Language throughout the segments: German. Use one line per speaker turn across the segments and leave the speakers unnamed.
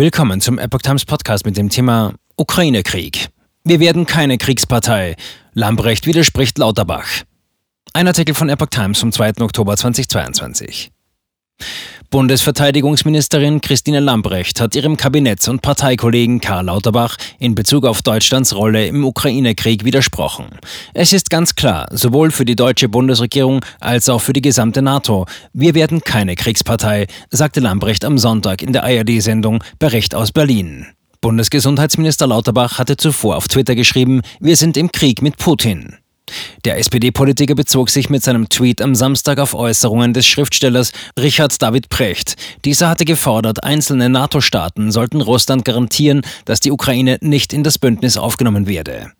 Willkommen zum Epoch Times Podcast mit dem Thema Ukraine-Krieg. Wir werden keine Kriegspartei. Lambrecht widerspricht Lauterbach. Ein Artikel von Epoch Times vom 2. Oktober 2022. Bundesverteidigungsministerin Christine Lambrecht hat ihrem Kabinetts- und Parteikollegen Karl Lauterbach in Bezug auf Deutschlands Rolle im Ukraine-Krieg widersprochen. Es ist ganz klar, sowohl für die deutsche Bundesregierung als auch für die gesamte NATO, wir werden keine Kriegspartei, sagte Lambrecht am Sonntag in der ARD-Sendung Bericht aus Berlin. Bundesgesundheitsminister Lauterbach hatte zuvor auf Twitter geschrieben, wir sind im Krieg mit Putin. Der SPD-Politiker bezog sich mit seinem Tweet am Samstag auf Äußerungen des Schriftstellers Richard David Precht. Dieser hatte gefordert, einzelne NATO-Staaten sollten Russland garantieren, dass die Ukraine nicht in das Bündnis aufgenommen werde.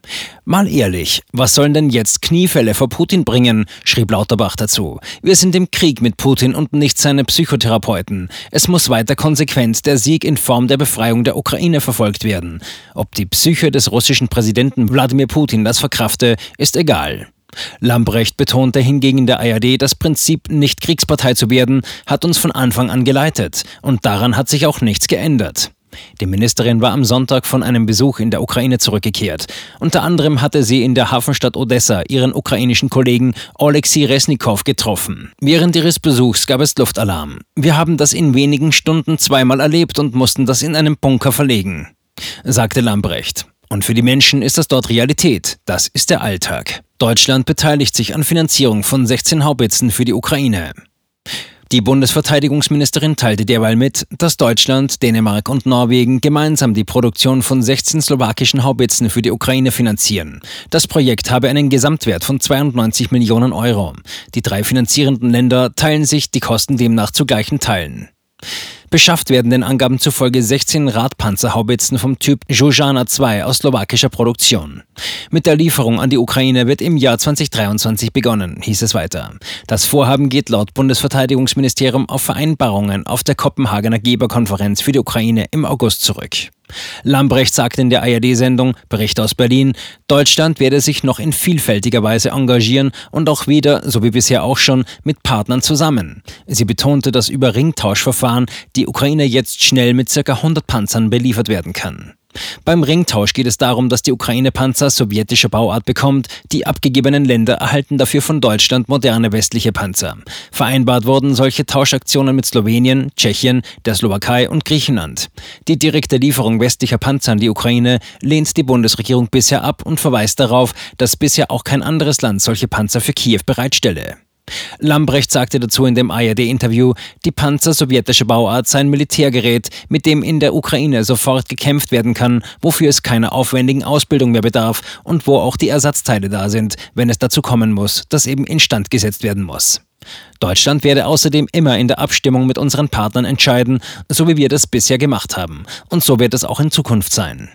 Mal ehrlich, was sollen denn jetzt Kniefälle vor Putin bringen? schrieb Lauterbach dazu. Wir sind im Krieg mit Putin und nicht seine Psychotherapeuten. Es muss weiter konsequent der Sieg in Form der Befreiung der Ukraine verfolgt werden. Ob die Psyche des russischen Präsidenten Wladimir Putin das verkrafte, ist egal. Lambrecht betonte hingegen in der ARD, das Prinzip, nicht Kriegspartei zu werden, hat uns von Anfang an geleitet. Und daran hat sich auch nichts geändert. Die Ministerin war am Sonntag von einem Besuch in der Ukraine zurückgekehrt. Unter anderem hatte sie in der Hafenstadt Odessa ihren ukrainischen Kollegen Oleksiy Resnikow getroffen. Während ihres Besuchs gab es Luftalarm. Wir haben das in wenigen Stunden zweimal erlebt und mussten das in einem Bunker verlegen, sagte Lambrecht. Und für die Menschen ist das dort Realität. Das ist der Alltag. Deutschland beteiligt sich an Finanzierung von 16 Haubitzen für die Ukraine. Die Bundesverteidigungsministerin teilte derweil mit, dass Deutschland, Dänemark und Norwegen gemeinsam die Produktion von 16 slowakischen Haubitzen für die Ukraine finanzieren. Das Projekt habe einen Gesamtwert von 92 Millionen Euro. Die drei finanzierenden Länder teilen sich die Kosten demnach zu gleichen Teilen. Beschafft werden den Angaben zufolge 16 Radpanzerhaubitzen vom Typ Zuzana 2 aus slowakischer Produktion. Mit der Lieferung an die Ukraine wird im Jahr 2023 begonnen, hieß es weiter. Das Vorhaben geht laut Bundesverteidigungsministerium auf Vereinbarungen auf der Kopenhagener Geberkonferenz für die Ukraine im August zurück. Lambrecht sagte in der ARD-Sendung Bericht aus Berlin, Deutschland werde sich noch in vielfältiger Weise engagieren und auch wieder, so wie bisher auch schon, mit Partnern zusammen. Sie betonte, dass über Ringtauschverfahren die Ukraine jetzt schnell mit ca. 100 Panzern beliefert werden kann. Beim Ringtausch geht es darum, dass die Ukraine Panzer sowjetischer Bauart bekommt. Die abgegebenen Länder erhalten dafür von Deutschland moderne westliche Panzer. Vereinbart wurden solche Tauschaktionen mit Slowenien, Tschechien, der Slowakei und Griechenland. Die direkte Lieferung westlicher Panzer an die Ukraine lehnt die Bundesregierung bisher ab und verweist darauf, dass bisher auch kein anderes Land solche Panzer für Kiew bereitstelle. Lambrecht sagte dazu in dem ARD-Interview, die Panzer sowjetischer Bauart seien Militärgerät, mit dem in der Ukraine sofort gekämpft werden kann, wofür es keiner aufwendigen Ausbildung mehr bedarf und wo auch die Ersatzteile da sind, wenn es dazu kommen muss, dass eben instand gesetzt werden muss. Deutschland werde außerdem immer in der Abstimmung mit unseren Partnern entscheiden, so wie wir das bisher gemacht haben. Und so wird es auch in Zukunft sein.